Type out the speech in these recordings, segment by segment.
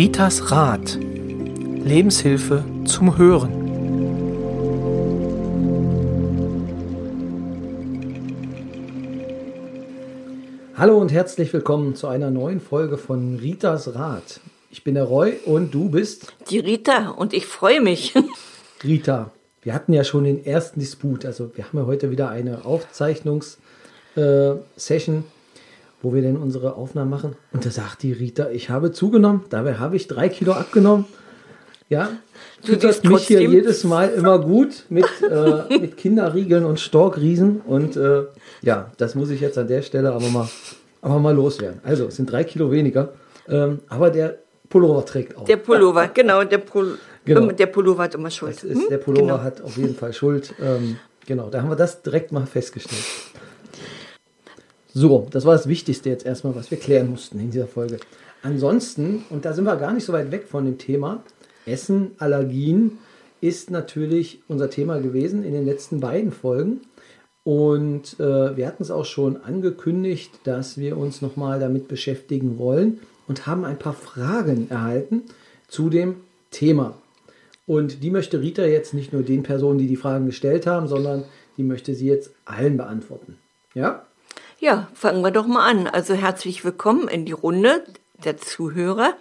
Ritas Rat. Lebenshilfe zum Hören. Hallo und herzlich willkommen zu einer neuen Folge von Ritas Rat. Ich bin der Roy und du bist Die Rita und ich freue mich. Rita. Wir hatten ja schon den ersten Disput. Also wir haben ja heute wieder eine Aufzeichnungssession, wo wir denn unsere Aufnahmen machen. Und da sagt die Rita, ich habe zugenommen. Dabei habe ich drei Kilo abgenommen. Ja, Du siehst mich hier jedes Mal immer gut mit, äh, mit Kinderriegeln und Storkriesen. Und äh, ja, das muss ich jetzt an der Stelle aber mal, aber mal loswerden. Also, es sind drei Kilo weniger. Ähm, aber der Pullover trägt auch. Der Pullover, genau, der, Pul Genau. der Pullover hat immer Schuld. Das ist, der Pullover Genau. hat auf jeden Fall Schuld. Ähm, genau, da haben wir das direkt mal festgestellt. So, das war das Wichtigste jetzt erstmal, was wir klären mussten in dieser Folge. Ansonsten, und da sind wir gar nicht so weit weg von dem Thema, Essen, Allergien ist natürlich unser Thema gewesen in den letzten beiden Folgen. Und äh, wir hatten es auch schon angekündigt, dass wir uns nochmal damit beschäftigen wollen und haben ein paar Fragen erhalten zu dem Thema. Und die möchte Rita jetzt nicht nur den Personen, die die Fragen gestellt haben, sondern die möchte sie jetzt allen beantworten. Ja? Ja, fangen wir doch mal an. Also herzlich willkommen in die Runde der Zuhörer.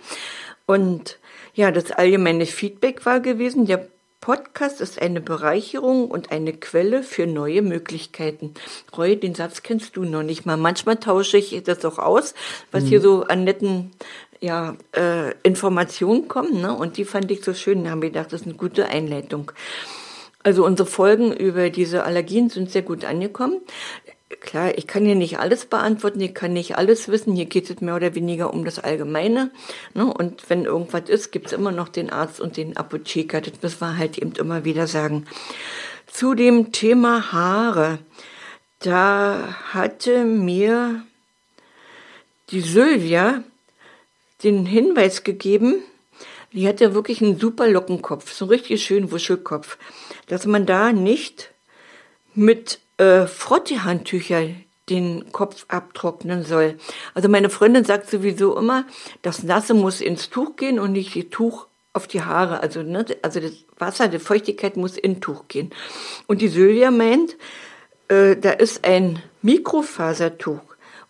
Und ja, das allgemeine Feedback war gewesen, der Podcast ist eine Bereicherung und eine Quelle für neue Möglichkeiten. Roy, den Satz kennst du noch nicht mal. Manchmal tausche ich das auch aus, was hier so an netten ja, äh, Informationen kommen. Ne? Und die fand ich so schön. Da haben wir gedacht, das ist eine gute Einleitung. Also unsere Folgen über diese Allergien sind sehr gut angekommen. Klar, ich kann hier nicht alles beantworten, ich kann nicht alles wissen. Hier geht es mehr oder weniger um das Allgemeine. Ne? Und wenn irgendwas ist, gibt's immer noch den Arzt und den Apotheker. Das müssen wir halt eben immer wieder sagen. Zu dem Thema Haare. Da hatte mir die Sylvia den Hinweis gegeben, die hat ja wirklich einen super Lockenkopf, so einen richtig schönen Wuschelkopf, dass man da nicht mit äh, Frottehandtücher den Kopf abtrocknen soll. Also meine Freundin sagt sowieso immer, das Nasse muss ins Tuch gehen und nicht die Tuch auf die Haare. Also, ne, also das Wasser, die Feuchtigkeit muss in Tuch gehen. Und die Sylvia meint, äh, da ist ein Mikrofasertuch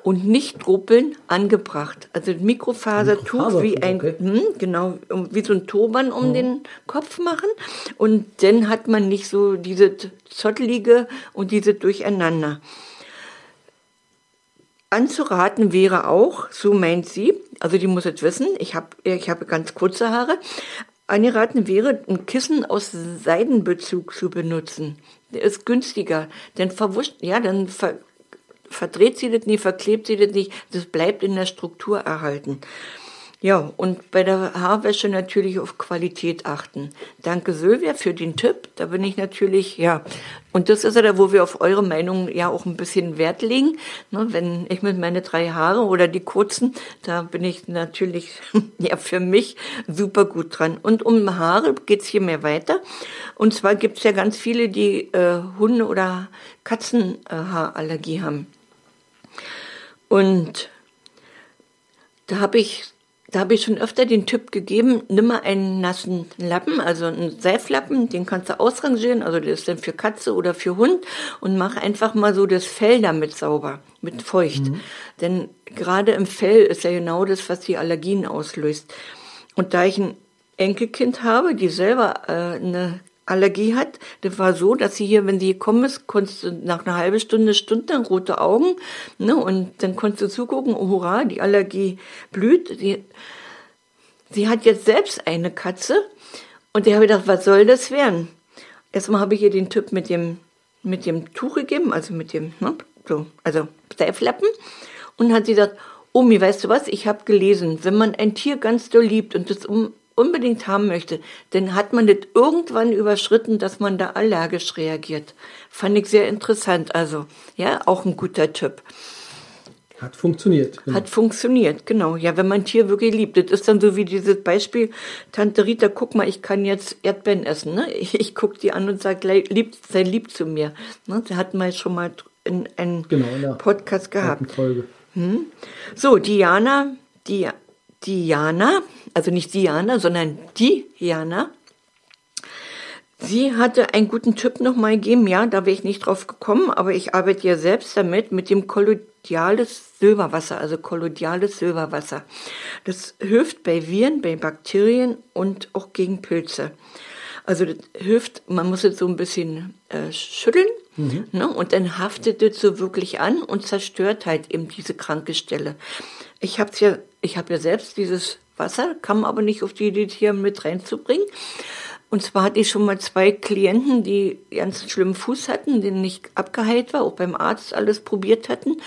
und nicht Ruppeln angebracht. Also ein Mikrofasertuch wie ein, Mikrofasertuch, hm, genau, wie so ein Turban um den Kopf machen. Und dann hat man nicht so diese Zottelige und diese Durcheinander. Anzuraten wäre auch, so meint sie, also die muss es wissen, ich habe ich hab ganz kurze Haare, angeraten wäre, ein Kissen aus Seidenbezug zu benutzen. Der ist günstiger, denn verwuscht, ja, dann ver, verdreht sie das nicht, verklebt sie das nicht, das bleibt in der Struktur erhalten. Ja, und bei der Haarwäsche natürlich auf Qualität achten. Danke Sylvia für den Tipp. Da bin ich natürlich, ja. Und das ist ja da, wo wir auf eure Meinung ja auch ein bisschen Wert legen. Ne, wenn ich mit meine drei Haare oder die kurzen, da bin ich natürlich, ja, für mich super gut dran. Und um Haare geht's hier mehr weiter. Und zwar gibt's ja ganz viele, die äh, Hunde- oder Katzenhaarallergie haben. Und da habe ich, da habe ich schon öfter den Tipp gegeben, nimm mal einen nassen Lappen, also einen Seiflappen, den kannst du ausrangieren, also der ist dann für Katze oder für Hund und mach einfach mal so das Fell damit sauber, mit feucht. Denn gerade im Fell ist ja genau das, was die Allergien auslöst. Und da ich ein Enkelkind habe, die selber äh, eine Allergie hat, das war so, dass sie hier, wenn sie gekommen ist, konntest du nach einer halben Stunde, Stunde rote Augen, ne, und dann konntest du zugucken, oh hurra, die Allergie blüht. Die, sie hat jetzt selbst eine Katze und ich habe gedacht, was soll das werden? Erstmal habe ich ihr den Tipp mit dem, mit dem Tuch gegeben, also mit dem, ne, so, also Seiflappen und hat sie gesagt, Omi, weißt du was, ich habe gelesen, wenn man ein Tier ganz doll liebt und das um, unbedingt haben möchte, dann hat man das irgendwann überschritten, dass man da allergisch reagiert. Fand ich sehr interessant. Also, ja, auch ein guter Tipp. Hat funktioniert. Genau. Hat funktioniert, genau. Ja, wenn man ein Tier wirklich liebt. Das ist dann so wie dieses Beispiel, Tante Rita, guck mal, ich kann jetzt Erdbeeren essen. Ne? Ich, ich guck die an und sage, lieb, sei lieb zu mir. Ne? Da hatten wir schon mal in einem Genau, Podcast gehabt. Folge. So, Diana, die Diana, also nicht Diana, sondern Diana, Sie hatte einen guten Tipp nochmal gegeben, ja, da wäre ich nicht drauf gekommen, aber ich arbeite ja selbst damit, mit dem kolloidales Silberwasser, also kolloidales Silberwasser. Das hilft bei Viren, bei Bakterien und auch gegen Pilze. Also das hilft, man muss es so ein bisschen äh, schütteln mhm. ne, und dann haftet es so wirklich an und zerstört halt eben diese kranke Stelle. Ich habe ja, ich habe ja selbst dieses Wasser, kam aber nicht auf die Idee, hier mit reinzubringen. Und zwar hatte ich schon mal zwei Klienten, die ganz schlimmen Fuß hatten, den nicht abgeheilt war, auch beim Arzt alles probiert hatten.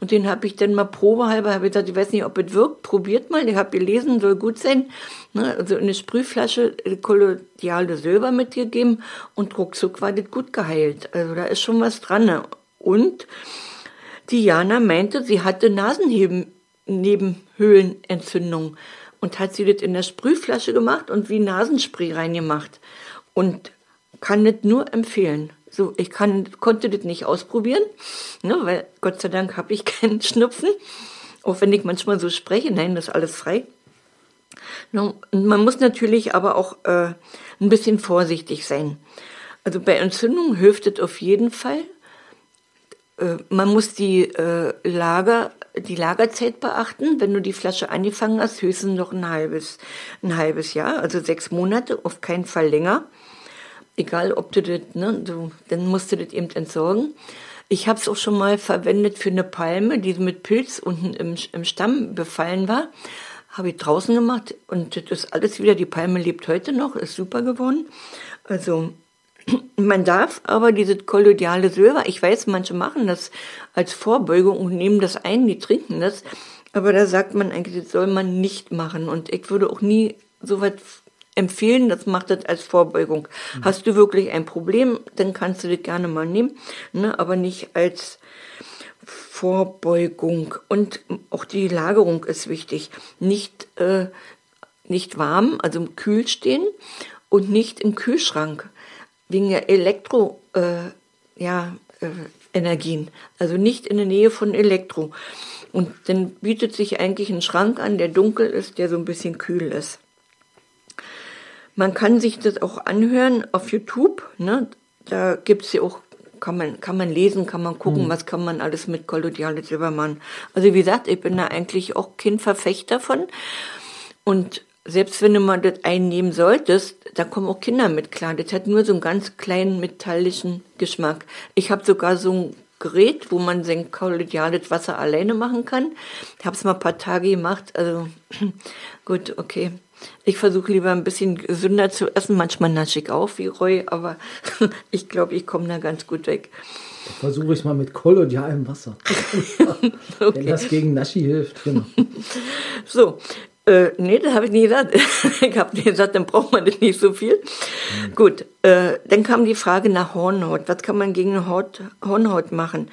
Und den habe ich dann mal probehalber, habe ich gesagt, ich weiß nicht, ob es wirkt, probiert mal. Ich habe gelesen, soll gut sein. Ne, also in eine Sprühflasche kolodiale Silber mitgegeben und ruckzuck war das gut geheilt. Also da ist schon was dran. Ne? Und Diana meinte, sie hatte Nasennebenhöhlenentzündung und hat sie das in der Sprühflasche gemacht und wie Nasenspray reingemacht. Und kann das nur empfehlen. So, ich kann, konnte das nicht ausprobieren, ne, weil Gott sei Dank habe ich keinen Schnupfen. Auch wenn ich manchmal so spreche, nein, das ist alles frei. Und man muss natürlich aber auch äh, ein bisschen vorsichtig sein. Also bei Entzündungen hilft es auf jeden Fall. Äh, man muss die äh, Lager die Lagerzeit beachten. Wenn du die Flasche angefangen hast, höchstens noch ein halbes, ein halbes Jahr, also sechs Monate, auf keinen Fall länger. Egal, ob du das, ne, du, dann musst du das eben entsorgen. Ich habe es auch schon mal verwendet für eine Palme, die mit Pilz unten im, im Stamm befallen war. Habe ich draußen gemacht und das ist alles wieder, die Palme lebt heute noch, ist super geworden. Also man darf aber dieses kolloidale Silber, ich weiß, manche machen das als Vorbeugung und nehmen das ein, die trinken das, aber da sagt man eigentlich, das soll man nicht machen. Und ich würde auch nie so weit empfehlen, das macht das als Vorbeugung. Mhm. Hast du wirklich ein Problem, dann kannst du das gerne mal nehmen, ne, aber nicht als Vorbeugung. Und auch die Lagerung ist wichtig. Nicht, äh, nicht warm, also kühl stehen und nicht im Kühlschrank wegen der Elektro, äh, ja, äh, Energien, also nicht in der Nähe von Elektro. Und dann bietet sich eigentlich ein Schrank an, der dunkel ist, der so ein bisschen kühl ist. Man kann sich das auch anhören auf YouTube. Ne? Da gibt's ja auch, kann man, kann man lesen, kann man gucken, mhm. was kann man alles mit Kolodiale Silbermann. Also wie gesagt, ich bin da eigentlich auch kein Verfechter von. Und selbst wenn du mal das einnehmen solltest, da kommen auch Kinder mit klar. Das hat nur so einen ganz kleinen metallischen Geschmack. Ich habe sogar so ein Gerät, wo man sein kollegiales Wasser alleine machen kann. Ich habe es mal ein paar Tage gemacht. Also gut, okay. Ich versuche lieber ein bisschen gesünder zu essen. Manchmal nasche ich auch wie Roy, aber ich glaube, ich komme da ganz gut weg. Versuche ich mal mit kolodialem Wasser. okay. Wenn das gegen Naschi hilft, genau. So, äh, nee, das habe ich nie gesagt. ich habe gesagt, dann braucht man das nicht so viel. Mhm. Gut, äh, dann kam die Frage nach Hornhaut. Was kann man gegen Haut, Hornhaut machen?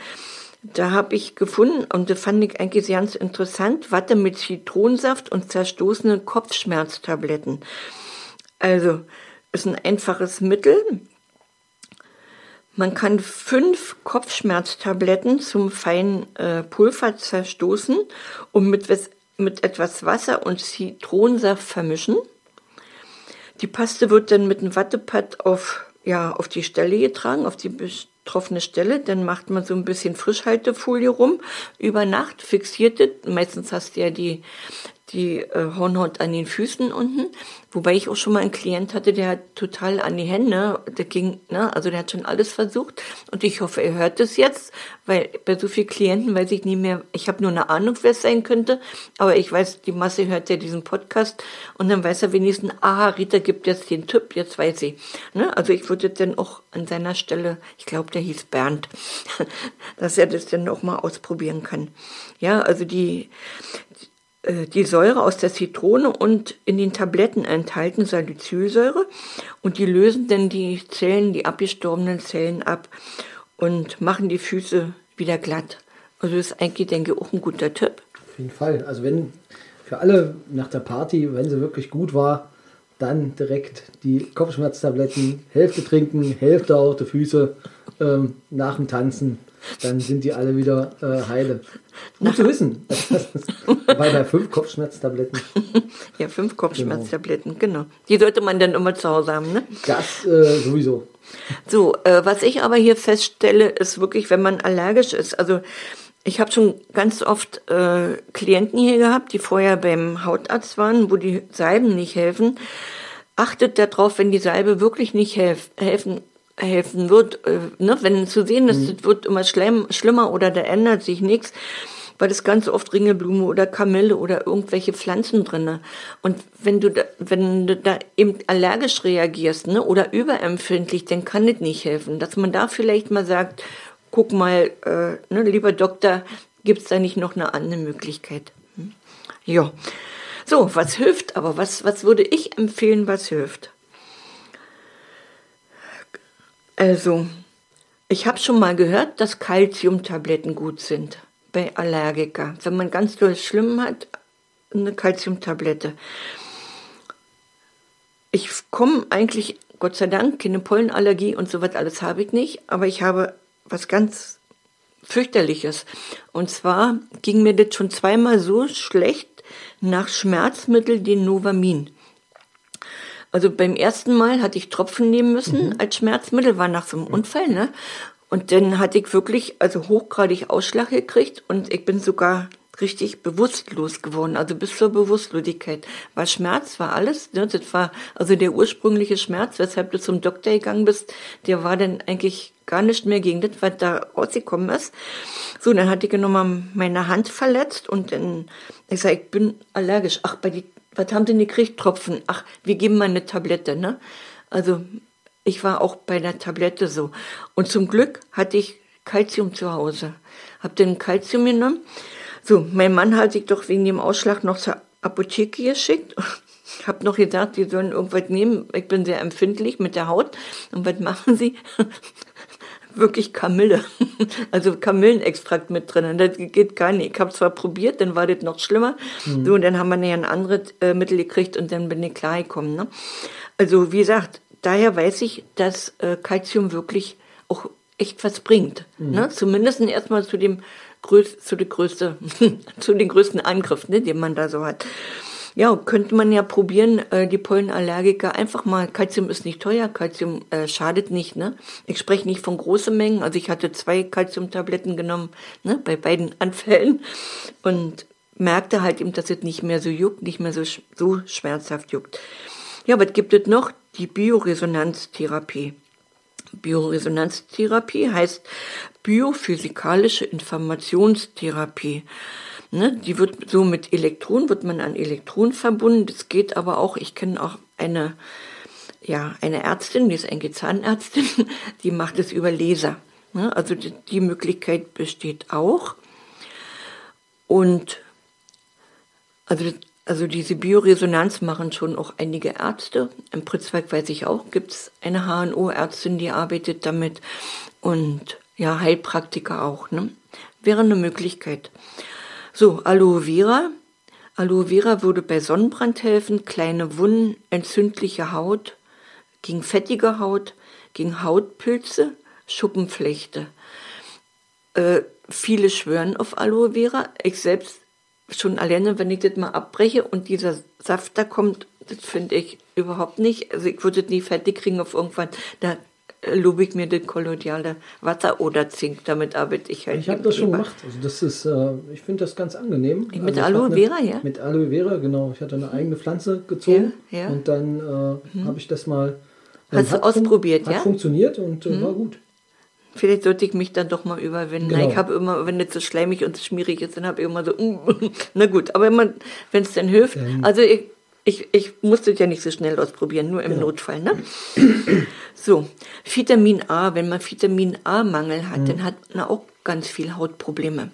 Da habe ich gefunden, und das fand ich eigentlich ganz interessant, Watte mit Zitronensaft und zerstoßene Kopfschmerztabletten. Also, ist ein einfaches Mittel. Man kann fünf Kopfschmerztabletten zum feinen äh, Pulver zerstoßen und mit mit etwas Wasser und Zitronensaft vermischen. Die Paste wird dann mit einem Wattepad auf, ja, auf die Stelle getragen, auf die betroffene Stelle. Dann macht man so ein bisschen Frischhaltefolie rum über Nacht, fixiert es. Meistens hast du ja die, die äh, Hornhaut an den Füßen unten. Wobei ich auch schon mal einen Klient hatte, der hat total an die Hände, der ging, ne, also der hat schon alles versucht. Und ich hoffe, er hört es jetzt, weil bei so vielen Klienten weiß ich nie mehr, ich habe nur eine Ahnung, wer es sein könnte, aber ich weiß, die Masse hört ja diesen Podcast und dann weiß er wenigstens, aha, Rita gibt jetzt den Tipp, jetzt weiß sie. Ne? Also ich würde dann auch an seiner Stelle, ich glaube, der hieß Bernd, dass er das dann auch mal ausprobieren kann. Ja, also die, die Säure aus der Zitrone und in den Tabletten enthalten Salicylsäure und die lösen dann die Zellen, die abgestorbenen Zellen ab und machen die Füße wieder glatt. Also ist eigentlich, denke ich, auch ein guter Tipp. Auf jeden Fall. Also wenn für alle nach der Party, wenn sie wirklich gut war, dann direkt die Kopfschmerztabletten, Hälfte trinken, Hälfte auf die Füße ähm, nach dem Tanzen dann sind die alle wieder äh, heile. Gut zu wissen. Weil bei fünf Kopfschmerztabletten. ja, fünf Kopfschmerztabletten, genau. Die sollte man dann immer zu Hause haben, ne? Das äh, sowieso. So, äh, was ich aber hier feststelle, ist wirklich, wenn man allergisch ist. Also ich habe schon ganz oft äh, Klienten hier gehabt, die vorher beim Hautarzt waren, wo die Salben nicht helfen. Achtet darauf, wenn die Salbe wirklich nicht helf helfen helfen wird, äh, ne, wenn zu sehen ist, mhm. es wird immer schlimm, schlimmer oder da ändert sich nichts, weil es ganz oft Ringelblume oder Kamille oder irgendwelche Pflanzen drinne. Und wenn du da, wenn du da eben allergisch reagierst, ne, oder überempfindlich, dann kann das nicht helfen. Dass man da vielleicht mal sagt, guck mal, äh, ne, lieber Doktor, gibt's da nicht noch eine andere Möglichkeit? Hm? Ja. So, was hilft aber? Was, was würde ich empfehlen, was hilft? Also, ich habe schon mal gehört, dass Kalziumtabletten gut sind bei Allergiker. Wenn man ganz doll schlimm hat, eine Kalziumtablette. Ich komme eigentlich, Gott sei Dank, keine Pollenallergie und so was alles habe ich nicht, aber ich habe was ganz fürchterliches. Und zwar ging mir das schon zweimal so schlecht nach Schmerzmittel, den Novamin. Also beim ersten Mal hatte ich Tropfen nehmen müssen mhm. als Schmerzmittel, war nach so einem Unfall, ne? Und dann hatte ich wirklich, also hochgradig Ausschlag gekriegt und ich bin sogar richtig bewusstlos geworden, also bis zur Bewusstlosigkeit. War Schmerz, war alles, ne? Das war also der ursprüngliche Schmerz, weshalb du zum Doktor gegangen bist, der war dann eigentlich gar nicht mehr gegen das, was da rausgekommen ist. So, dann hatte ich nochmal meine Hand verletzt und dann, ich sag, ich bin allergisch. Ach, bei die was haben denn die gekriegt? Tropfen. Ach, wir geben mal eine Tablette, ne? Also, ich war auch bei der Tablette so. Und zum Glück hatte ich Kalzium zu Hause. Hab dann Kalzium genommen. So, mein Mann hat sich doch wegen dem Ausschlag noch zur Apotheke geschickt. Hab noch gesagt, die sollen irgendwas nehmen. Ich bin sehr empfindlich mit der Haut. Und was machen sie? Wirklich Kamille, also Kamillenextrakt mit drin. Das geht gar nicht. Ich habe zwar probiert, dann war das noch schlimmer. Mhm. So, und dann haben wir ja ein anderes äh, Mittel gekriegt und dann bin ich klargekommen. Ne? Also wie gesagt, daher weiß ich, dass äh, Calcium wirklich auch echt was bringt. Mhm. Ne? Zumindest erstmal zu dem größ zu, der größte, zu den größten Angriff, ne, den man da so hat. Ja, könnte man ja probieren, äh, die Pollenallergiker einfach mal, Kalzium ist nicht teuer, Kalzium äh, schadet nicht, ne? Ich spreche nicht von großen Mengen, also ich hatte zwei Kalziumtabletten genommen, ne, bei beiden Anfällen und merkte halt eben, dass es nicht mehr so juckt, nicht mehr so, so schmerzhaft juckt. Ja, was gibt es noch? Die Bioresonanztherapie. Bioresonanztherapie heißt biophysikalische Informationstherapie. Ne, die wird so mit Elektronen, wird man an Elektronen verbunden. Das geht aber auch, ich kenne auch eine, ja, eine Ärztin, die ist eine Zahnärztin, die macht es über Laser. Ne, also die, die Möglichkeit besteht auch. Und also, also diese Bioresonanz machen schon auch einige Ärzte. Im Pritzwalk weiß ich auch, gibt es eine HNO-Ärztin, die arbeitet damit. Und ja, Heilpraktiker auch. Ne? Wäre eine Möglichkeit. So, Aloe Vera. Aloe Vera würde bei Sonnenbrand helfen, kleine Wunden, entzündliche Haut, gegen fettige Haut, gegen Hautpilze, Schuppenflechte. Äh, viele schwören auf Aloe Vera. Ich selbst schon alleine, wenn ich das mal abbreche und dieser Saft da kommt, das finde ich überhaupt nicht. Also ich würde nie fertig kriegen auf irgendwann. Da lobe ich mir das koloniale Wasser oder Zink, damit arbeite ich halt. Ich habe das schon gemacht. Also das ist, äh, ich finde das ganz angenehm. Mit also Aloe Vera, ja? Mit Aloe Vera, genau. Ich hatte eine eigene Pflanze gezogen ja, ja. und dann äh, mhm. habe ich das mal. Hast du ausprobiert, fun ja? Hat funktioniert und äh, mhm. war gut. Vielleicht sollte ich mich dann doch mal überwinden. Genau. Ich habe immer, wenn das so schleimig und schmierig ist, dann habe ich immer so, na gut, aber wenn es dann hilft, ähm. also ich, ich, ich musste ja nicht so schnell ausprobieren, nur im genau. Notfall. Ne? So, Vitamin A, wenn man Vitamin A-Mangel hat, mhm. dann hat man auch ganz viel Hautprobleme.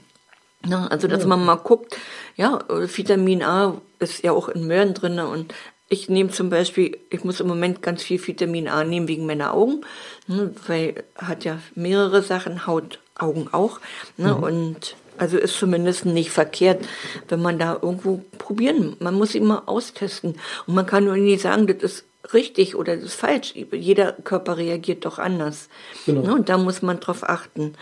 Ne? Also, dass ja. man mal guckt, ja, Vitamin A ist ja auch in Möhren drin und ich nehme zum Beispiel, ich muss im Moment ganz viel Vitamin A nehmen wegen meiner Augen, ne, weil hat ja mehrere Sachen, Haut, Augen auch. Ne, mhm. Und also ist zumindest nicht verkehrt, wenn man da irgendwo probieren. Man muss immer austesten. Und man kann nur nicht sagen, das ist richtig oder das ist falsch. Jeder Körper reagiert doch anders. Genau. Ne, und da muss man drauf achten.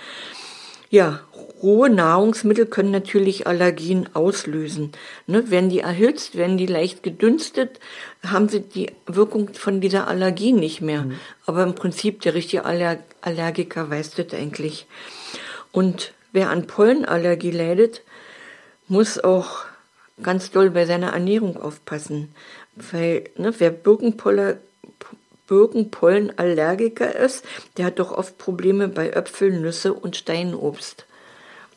Ja, rohe Nahrungsmittel können natürlich Allergien auslösen. Ne, werden die erhitzt, werden die leicht gedünstet, haben sie die Wirkung von dieser Allergie nicht mehr. Mhm. Aber im Prinzip der richtige Aller Allergiker weiß das eigentlich. Und wer an Pollenallergie leidet, muss auch ganz doll bei seiner Ernährung aufpassen. Weil ne, wer Birkenpollenallergiker ist, der hat doch oft Probleme bei Äpfeln, Nüsse und Steinobst.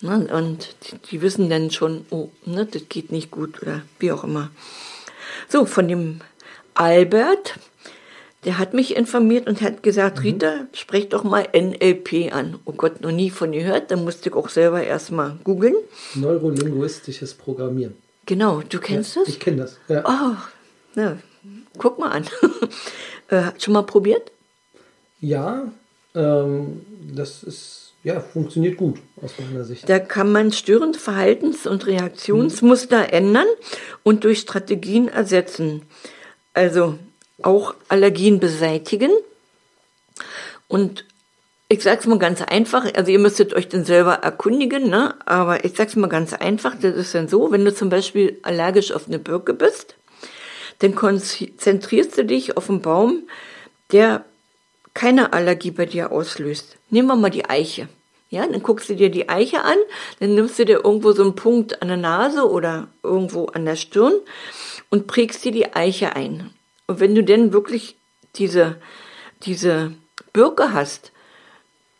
Ne? Und die, die, wissen dann schon, oh, ne, das geht nicht gut oder wie auch immer. So, von dem Albert, der hat mich informiert und hat gesagt, mhm. Rita, sprech doch mal NLP an. Oh Gott, noch nie von gehört, da musste ich auch selber erstmal googeln. Neurolinguistisches Programmieren. Genau, du kennst ja, das? Ich kenne das. Ja. Oh, na, guck mal an. äh, schon mal probiert? Ja, ähm, das ist ja, funktioniert gut aus meiner Sicht. Da kann man störende Verhaltens- und Reaktionsmuster mhm. ändern und durch Strategien ersetzen. Also auch Allergien beseitigen. Und ich sage es mal ganz einfach, also ihr müsstet euch dann selber erkundigen, ne? aber ich sage es mal ganz einfach, das ist dann so, wenn du zum Beispiel allergisch auf eine Birke bist, dann konzentrierst du dich auf einen Baum, der keine Allergie bei dir auslöst. Nehmen wir mal die Eiche. Ja, dann guckst du dir die Eiche an, dann nimmst du dir irgendwo so einen Punkt an der Nase oder irgendwo an der Stirn und prägst dir die Eiche ein. Und wenn du denn wirklich diese, diese Birke hast,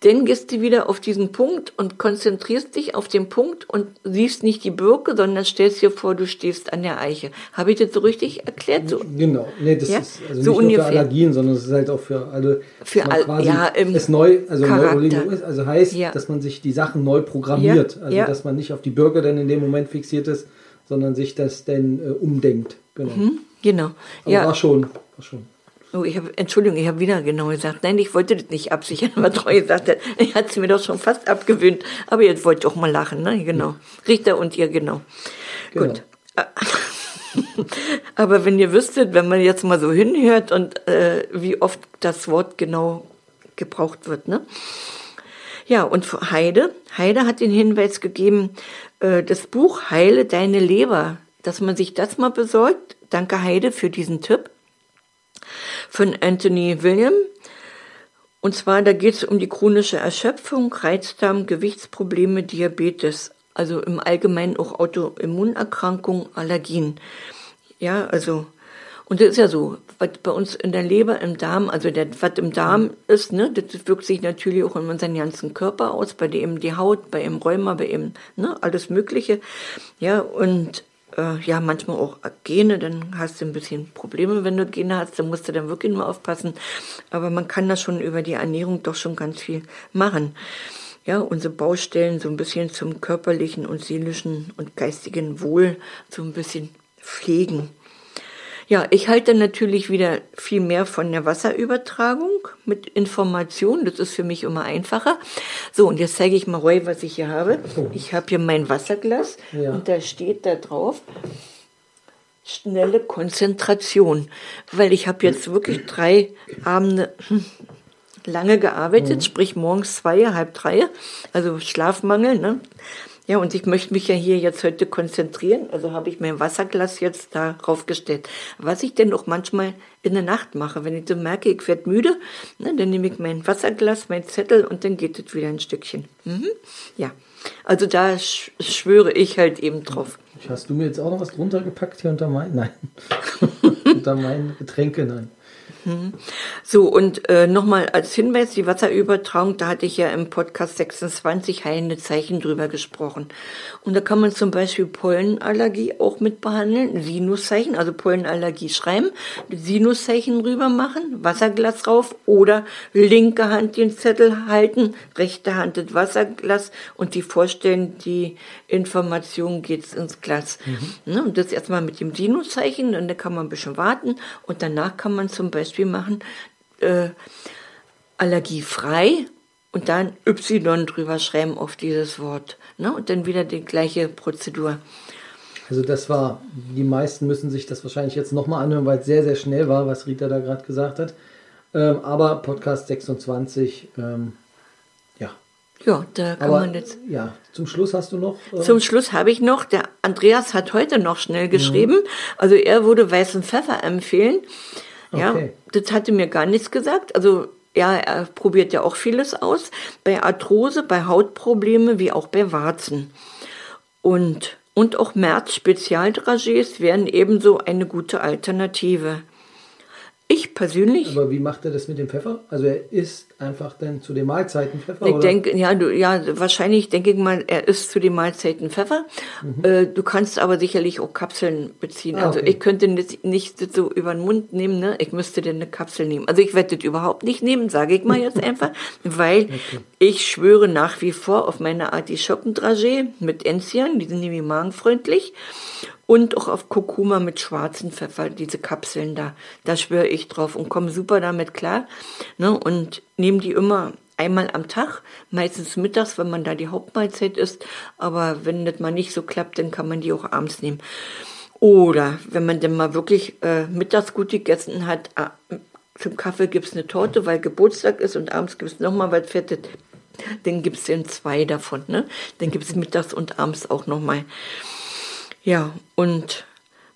dann gehst du wieder auf diesen Punkt und konzentrierst dich auf den Punkt und siehst nicht die Birke, sondern stellst dir vor, du stehst an der Eiche. Habe ich das so richtig erklärt? So? Genau, nee, das ja? ist also so nicht ungefähr. nur für Allergien, sondern es ist halt auch für alle. Für alle, ja, im ist neu, also Neurologo ist, also heißt, ja. dass man sich die Sachen neu programmiert, ja, also dass man nicht auf die Birke dann in dem Moment fixiert ist, sondern sich das dann äh, umdenkt. Genau. Mhm, genau. Aber ja. war schon, war schon. Oh, ich habe, Entschuldigung, ich habe wieder genau gesagt. Nein, ich wollte das nicht absichern, aber treu gesagt, er hat es mir doch schon fast abgewöhnt. Aber jetzt wollt ihr auch mal lachen, ne? Genau. Ja. Richter und ihr, genau. genau. Gut. aber wenn ihr wüsstet, wenn man jetzt mal so hinhört und äh, wie oft das Wort genau gebraucht wird, ne? Ja, und Heide, Heide hat den Hinweis gegeben, äh, das Buch Heile deine Leber, dass man sich das mal besorgt. Danke Heide für diesen Tipp von Anthony William. Und zwar, da geht es um die chronische Erschöpfung, Reizdarm, Gewichtsprobleme, Diabetes, also im Allgemeinen auch Autoimmunerkrankungen, Allergien. Ja, also, und das ist ja so, was bei uns in der Leber, im Darm, also der, was im Darm ist, ne, das wirkt sich natürlich auch in unserem ganzen Körper aus, bei dem die Haut, bei dem Rheuma, bei dem, ne, alles Mögliche. Ja, und äh, ja, manchmal auch Gene, dann hast du ein bisschen Probleme, wenn du Gene hast, dann musst du dann wirklich nur aufpassen. Aber man kann da schon über die Ernährung doch schon ganz viel machen. Ja, unsere Baustellen so ein bisschen zum körperlichen und seelischen und geistigen Wohl so ein bisschen pflegen. Ja, ich halte natürlich wieder viel mehr von der Wasserübertragung mit Informationen. Das ist für mich immer einfacher. So, und jetzt zeige ich mal Roy, was ich hier habe. Ich habe hier mein Wasserglas ja. und da steht da drauf schnelle Konzentration, weil ich habe jetzt wirklich drei Abende hm, lange gearbeitet, mhm. sprich morgens zwei, halb drei, also Schlafmangel, ne? Ja, und ich möchte mich ja hier jetzt heute konzentrieren, also habe ich mein Wasserglas jetzt darauf gestellt. Was ich denn auch manchmal in der Nacht mache, wenn ich so merke, ich werde müde, ne, dann nehme ich mein Wasserglas, mein Zettel und dann geht es wieder ein Stückchen. Mhm. Ja, also da schwöre ich halt eben drauf. Hast du mir jetzt auch noch was drunter gepackt hier unter mein? Nein. unter meinen Getränke, nein. Mhm. So, und äh, nochmal als Hinweis, die Wasserübertragung, da hatte ich ja im Podcast 26 heilende Zeichen drüber gesprochen. Und da kann man zum Beispiel Pollenallergie auch mit behandeln, Sinuszeichen, also Pollenallergie schreiben, Sinuszeichen rüber machen, Wasserglas drauf oder linke Hand den Zettel halten, rechte Hand das Wasserglas und die vorstellen, die Information geht ins Glas. Mhm. Ne, und das erstmal mit dem Sinuszeichen, dann kann man ein bisschen warten und danach kann man zum Beispiel Beispiel machen, äh, allergiefrei und dann Y drüber schreiben auf dieses Wort. Ne? Und dann wieder die gleiche Prozedur. Also das war, die meisten müssen sich das wahrscheinlich jetzt nochmal anhören, weil es sehr, sehr schnell war, was Rita da gerade gesagt hat. Ähm, aber Podcast 26, ähm, ja, Ja, da kann Aber man jetzt. ja, zum Schluss hast du noch. äh, Zum Schluss habe ich noch, der Andreas hat heute noch schnell geschrieben, also er würde weißen Pfeffer empfehlen. Ja, Okay. das hatte mir gar nichts gesagt. Also ja, er probiert ja auch vieles aus. Bei Arthrose, bei Hautprobleme, wie auch bei Warzen. Und, und auch März-Spezialdragés wären ebenso eine gute Alternative. Ich persönlich aber wie macht er das mit dem Pfeffer? Also er isst einfach dann zu den Mahlzeiten Pfeffer? Ich oder? denke, ja, du, ja, wahrscheinlich denke ich mal, er isst zu den Mahlzeiten Pfeffer. Äh, du kannst aber sicherlich auch Kapseln beziehen. Mhm. Ah, Also okay. ich könnte nicht, nicht so über den Mund nehmen, ne? Ich müsste denn eine Kapsel nehmen. Also ich werde das überhaupt nicht nehmen, sage ich mal jetzt einfach, weil ich schwöre nach wie vor auf meine Artischockendragé mit Enzian, die sind nämlich magenfreundlich. Und auch auf Kurkuma mit schwarzen Pfeffer, diese Kapseln da. Da schwöre ich drauf und komme super damit klar. Ne? Und nehme die immer einmal am Tag, meistens mittags, wenn man da die Hauptmahlzeit isst. Aber wenn das mal nicht so klappt, dann kann man die auch abends nehmen. Oder wenn man dann mal wirklich äh, mittags gut gegessen hat, äh, zum Kaffee gibt's eine Torte, weil Geburtstag ist und abends gibt's noch mal was Fettes. Dann gibt's dann zwei davon. Ne? Dann gibt's mittags und abends auch noch mal. Ja, und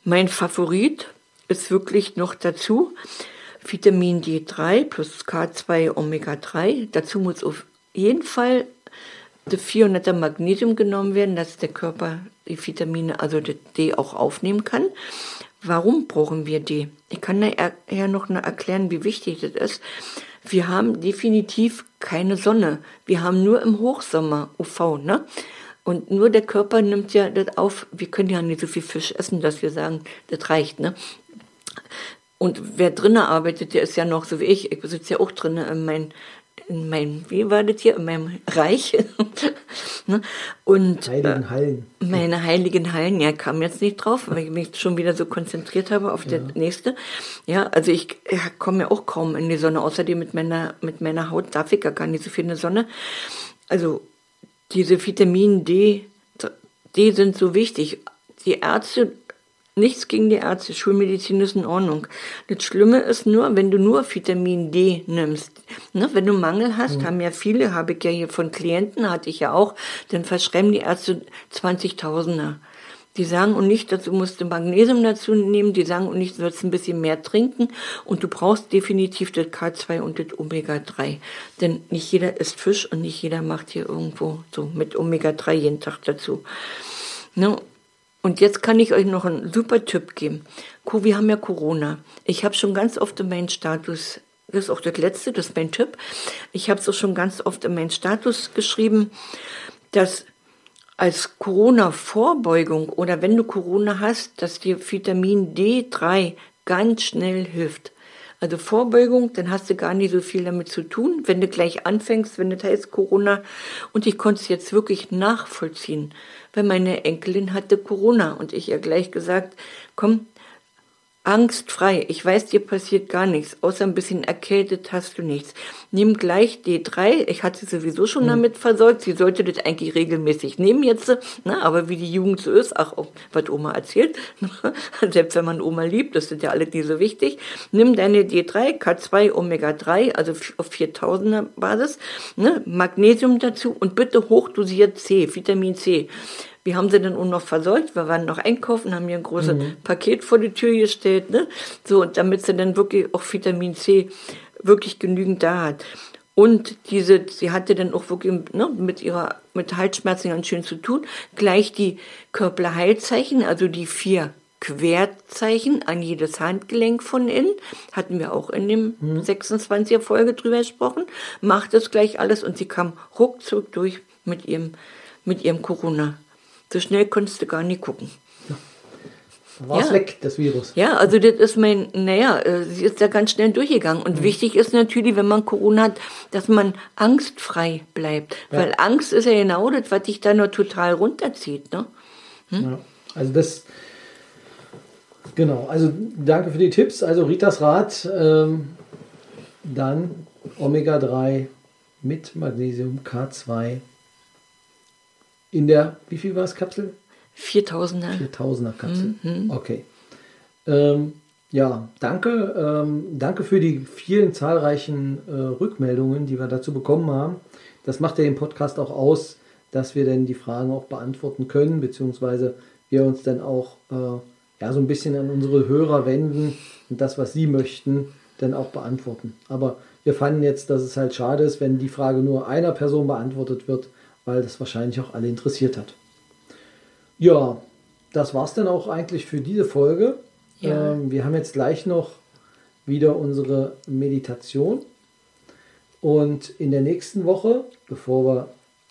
mein Favorit ist wirklich noch dazu Vitamin D3 plus K2 Omega 3. Dazu muss auf jeden Fall das 400er Magnesium genommen werden, dass der Körper die Vitamine, also das D auch aufnehmen kann. Warum brauchen wir D? Ich kann nachher noch erklären, wie wichtig das ist. Wir haben definitiv keine Sonne. Wir haben nur im Hochsommer UV, ne? Und nur der Körper nimmt ja das auf. Wir können ja nicht so viel Fisch essen, dass wir sagen, das reicht, ne? Und wer drinnen arbeitet, der ist ja noch so wie ich. Ich sitze ja auch drinnen in mein, in mein, wie war das hier, in meinem Reich. ne? Und Heiligen äh, Hallen. meine heiligen Hallen, ja, kam jetzt nicht drauf, weil ich mich schon wieder so konzentriert habe auf das nächste. Ja, also ich ja, komme ja auch kaum in die Sonne. Außerdem mit meiner, mit meiner Haut darf ich ja gar nicht so viel in die Sonne. Also diese Vitamin D, D sind so wichtig. Die Ärzte, nichts gegen die Ärzte, Schulmedizin ist in Ordnung. Das Schlimme ist nur, wenn du nur Vitamin D nimmst. Ne, wenn du Mangel hast, haben ja viele, habe ich ja hier von Klienten, hatte ich ja auch, dann verschreiben die Ärzte 20.000er. Die sagen und nicht, dazu musst du Magnesium dazu nehmen, die sagen und nicht, du sollst ein bisschen mehr trinken und du brauchst definitiv das K2 und das Omega-3. Denn nicht jeder isst Fisch und nicht jeder macht hier irgendwo so mit Omega-3 jeden Tag dazu. Ne? Und jetzt kann ich euch noch einen super Tipp geben. Wir haben ja Corona. Ich habe schon ganz oft in meinen Status, das ist auch das letzte, das ist mein Tipp. Ich habe es auch schon ganz oft in meinen Status geschrieben, dass als Corona-Vorbeugung oder wenn du Corona hast, dass dir Vitamin D3 ganz schnell hilft. Also Vorbeugung, dann hast du gar nicht so viel damit zu tun, wenn du gleich anfängst, wenn das heißt Corona. Und ich konnte es jetzt wirklich nachvollziehen, weil meine Enkelin hatte Corona und ich ihr gleich gesagt, komm, angstfrei. Ich weiß, dir passiert gar nichts, außer ein bisschen erkältet hast du nichts. Nimm gleich D3. Ich hatte sie sowieso schon damit versorgt. Sie sollte das eigentlich regelmäßig nehmen jetzt. Ne? Aber wie die Jugend so ist, ach, was Oma erzählt, selbst wenn man Oma liebt, das ist ja alles nicht so wichtig. Nimm deine D3, K2, Omega 3, also auf 4000er Basis, ne? Magnesium dazu und bitte hochdosiert C, Vitamin C. Wir haben sie dann auch noch versorgt. Wir waren noch einkaufen, haben hier ein großes Paket vor die Tür gestellt, ne? So, damit sie dann wirklich auch Vitamin C wirklich genügend da hat. Und diese, sie hatte dann auch wirklich ne, mit ihrer, mit Halsschmerzen ganz schön zu tun. Gleich die Körperheilzeichen, also die vier Querzeichen an jedes Handgelenk von innen. Hatten wir auch in dem 26er Folge drüber gesprochen. Macht das gleich alles und sie kam ruckzuck durch mit ihrem, mit ihrem Corona. So schnell konntest du gar nicht gucken. War es Ja. weg, das Virus. Ja, also das ist mein, naja, äh, sie ist da ganz schnell durchgegangen. Und wichtig ist natürlich, wenn man Corona hat, dass man angstfrei bleibt. Weil Angst ist ja genau das, was dich da nur total runterzieht. Ne? Ja. Also das, genau, also danke für die Tipps. Also Ritas Rat, ähm, dann Omega-3 mit Magnesium K2 in der, wie viel war es, Kapsel? 4000er. 4000er Kapsel. Okay. Ähm, ja, danke. Ähm, danke für die vielen zahlreichen äh, Rückmeldungen, die wir dazu bekommen haben. das macht ja den Podcast auch aus, dass wir dann die Fragen auch beantworten können, beziehungsweise wir uns dann auch äh, ja, so ein bisschen an unsere Hörer wenden und das, was sie möchten, dann auch beantworten. Aber wir fanden jetzt, dass es halt schade ist, wenn die Frage nur einer Person beantwortet wird, weil das wahrscheinlich auch alle interessiert hat. Ja, das war es dann auch eigentlich für diese Folge. Ja. Ähm, wir haben jetzt gleich noch wieder unsere Meditation. Und in der nächsten Woche, bevor wir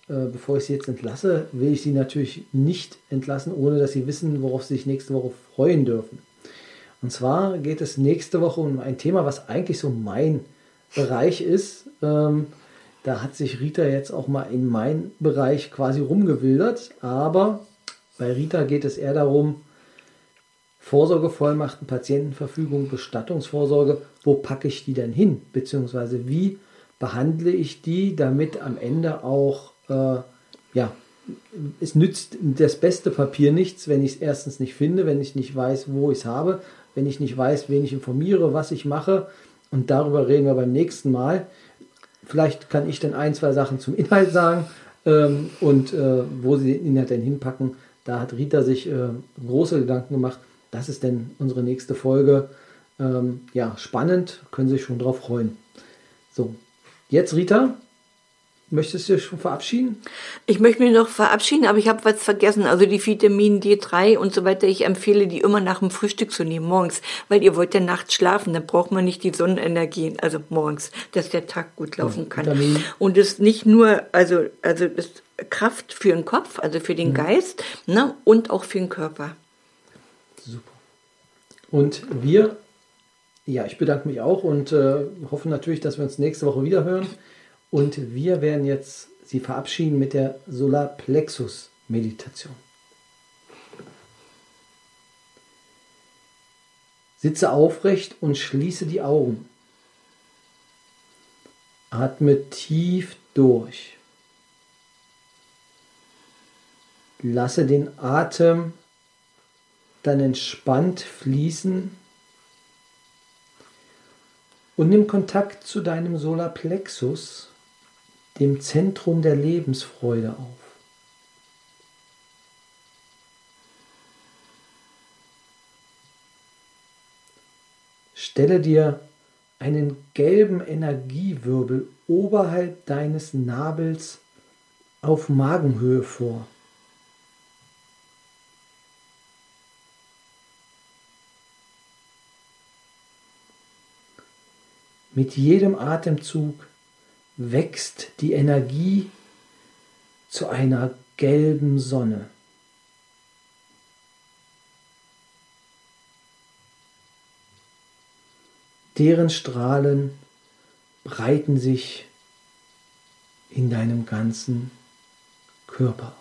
äh, bevor ich Sie jetzt entlasse, will ich Sie natürlich nicht entlassen, ohne dass Sie wissen, worauf Sie sich nächste Woche freuen dürfen. Und zwar geht es nächste Woche um ein Thema, was eigentlich so mein Bereich ist. Ähm, da hat sich Rita jetzt auch mal in meinen Bereich quasi rumgewildert. Aber bei Rita geht es eher darum, Vorsorgevollmachten, Patientenverfügung, Bestattungsvorsorge, wo packe ich die denn hin? Beziehungsweise wie behandle ich die, damit am Ende auch äh, ja, es nützt das beste Papier nichts, wenn ich es erstens nicht finde, wenn ich nicht weiß, wo ich es habe, wenn ich nicht weiß, wen ich informiere, was ich mache. Und darüber reden wir beim nächsten Mal. Vielleicht kann ich dann ein, zwei Sachen zum Inhalt sagen ähm, und äh, wo sie den Inhalt denn hinpacken. Da hat Rita sich äh, große Gedanken gemacht. Das ist denn unsere nächste Folge. Ähm, ja, spannend, können sich schon drauf freuen. So, jetzt Rita, Möchtest du dich schon verabschieden? Ich möchte mich noch verabschieden, aber ich habe was vergessen. Also die Vitamin D3 und so weiter. Ich empfehle die immer nach dem Frühstück zu nehmen, morgens, weil ihr wollt ja nachts schlafen. Dann braucht man nicht die Sonnenenergie, also morgens, dass der Tag gut laufen kann. Vitamin. Und es nicht nur, also also das Kraft für den Kopf, also für den mhm. Geist, ne, und auch für den Körper. Super. Und wir, ja, ich bedanke mich auch und äh, hoffe natürlich, dass wir uns nächste Woche wieder hören. Und wir werden jetzt Sie verabschieden mit der Solarplexus-Meditation. Sitze aufrecht und schließe die Augen. Atme tief durch. Lasse den Atem dann entspannt fließen und nimm Kontakt zu deinem Solarplexus dem Zentrum der Lebensfreude auf. Stelle dir einen gelben Energiewirbel oberhalb deines Nabels auf Magenhöhe vor. Mit jedem Atemzug wächst die Energie zu einer gelben Sonne. Deren Strahlen breiten sich in deinem ganzen Körper